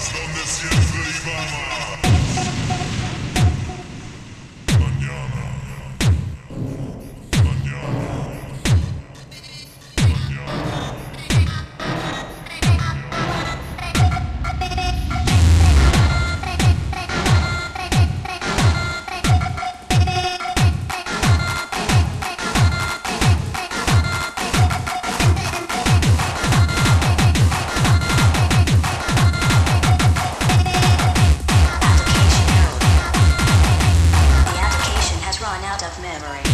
Rojas, donde siempre íbamos. Of memory.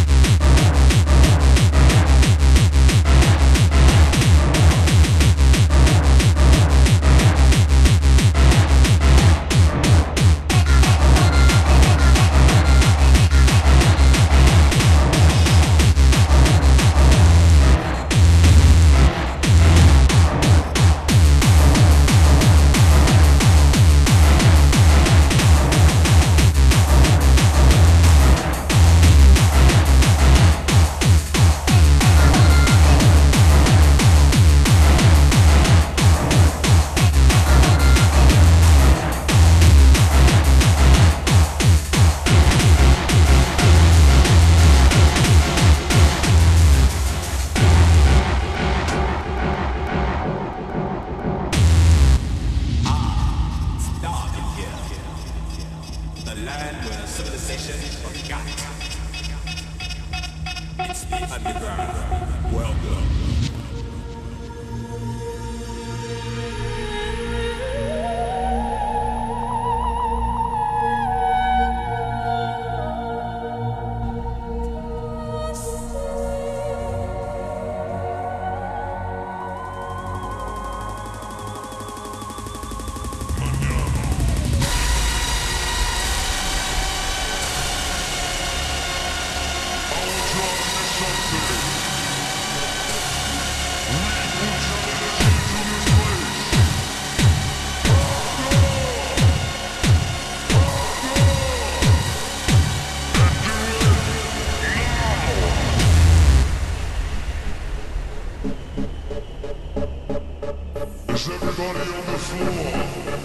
Underground. Welcome. Everybody on the floor.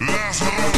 Let's go.